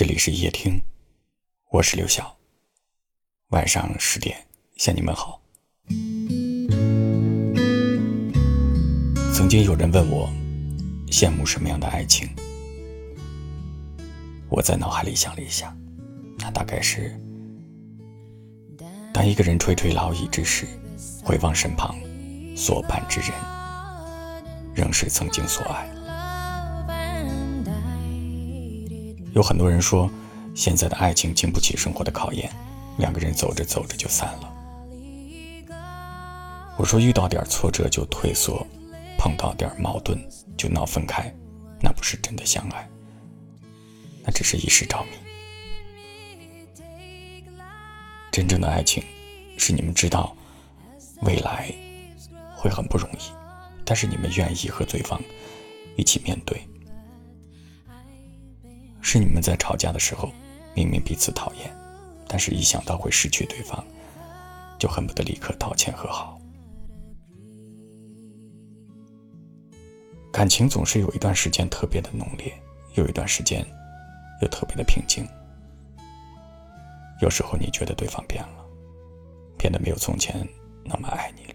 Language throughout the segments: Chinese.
这里是夜听，我是刘晓。晚上十点向你们好。曾经有人问我，羡慕什么样的爱情？我在脑海里想了一下，那大概是，当一个人垂垂老矣之时，回望身旁所伴之人，仍是曾经所爱。有很多人说，现在的爱情经不起生活的考验，两个人走着走着就散了。我说，遇到点挫折就退缩，碰到点矛盾就闹分开，那不是真的相爱，那只是一时着迷。真正的爱情，是你们知道未来会很不容易，但是你们愿意和对方一起面对。是你们在吵架的时候，明明彼此讨厌，但是一想到会失去对方，就恨不得立刻道歉和好。感情总是有一段时间特别的浓烈，有一段时间又特别的平静。有时候你觉得对方变了，变得没有从前那么爱你了，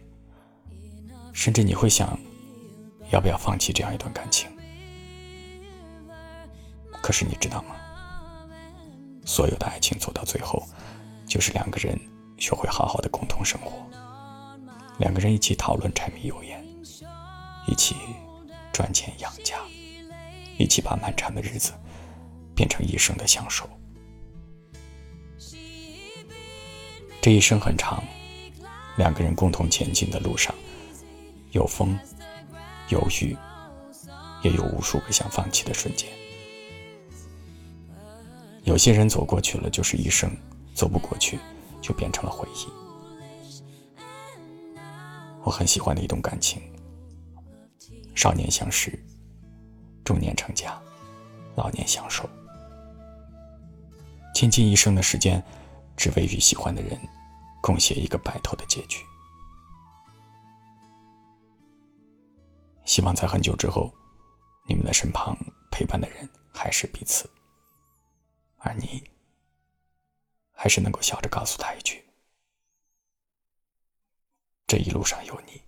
甚至你会想，要不要放弃这样一段感情？可是你知道吗？所有的爱情走到最后，就是两个人学会好好的共同生活，两个人一起讨论柴米油盐，一起赚钱养家，一起把漫长的日子变成一生的享受。这一生很长，两个人共同前进的路上，有风，有雨，也有无数个想放弃的瞬间。有些人走过去了就是一生，走不过去就变成了回忆。我很喜欢的一段感情：少年相识，中年成家，老年相守，倾尽一生的时间，只为与喜欢的人共写一个白头的结局。希望在很久之后，你们的身旁陪伴的人还是彼此。而你，还是能够笑着告诉他一句：“这一路上有你，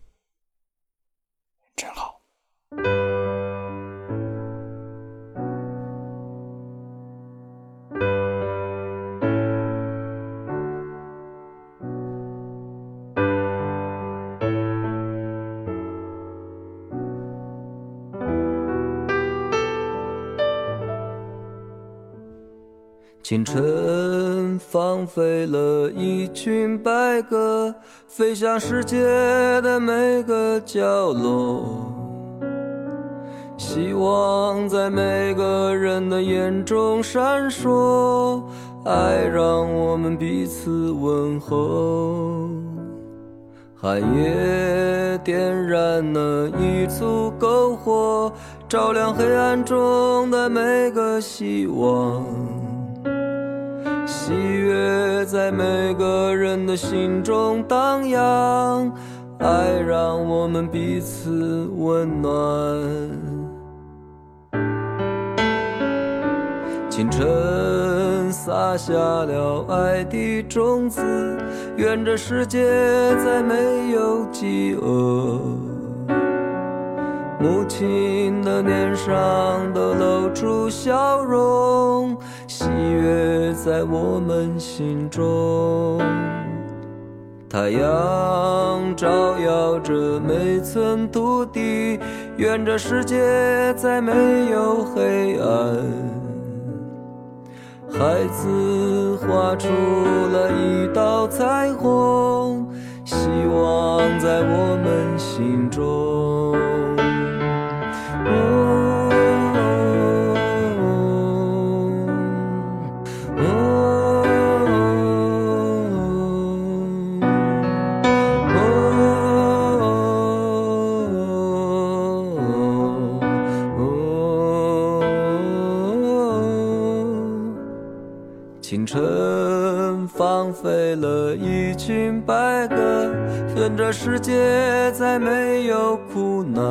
清晨，放飞了一群白鸽，飞向世界的每个角落。希望在每个人的眼中闪烁，爱让我们彼此问候。寒夜点燃了一簇篝火，照亮黑暗中的每个希望。喜悦在每个人的心中荡漾，爱让我们彼此温暖。清晨撒下了爱的种子，愿这世界再没有饥饿。母亲的脸上都露出笑容。在我们心中，太阳照耀着每寸土地，愿这世界再没有黑暗。孩子画出了一道彩虹，希望在我们心中。群白鸽，愿这世界再没有苦难。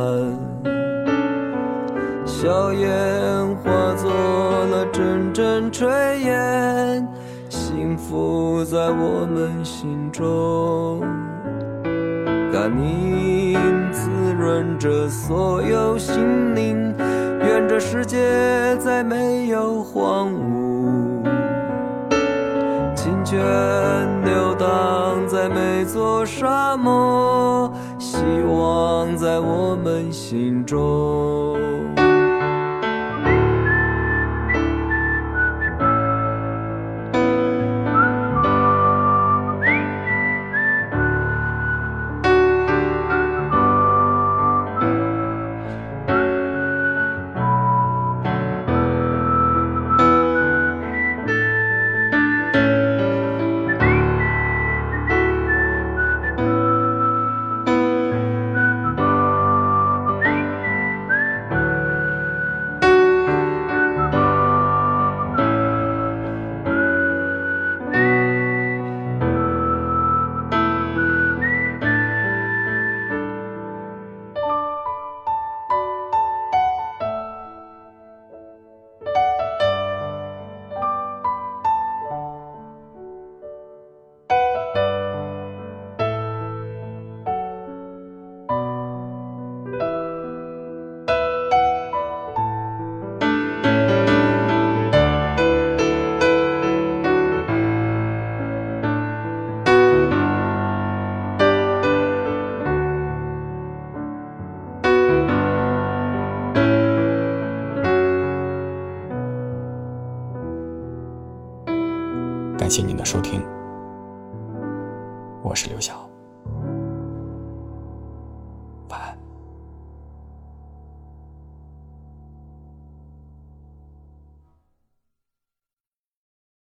硝烟化作了阵阵炊烟，幸福在我们心中。甘宁滋润着所有心灵，愿这世界再没有荒芜。清泉流淌在每座沙漠，希望在我们心中。收听，我是刘晓。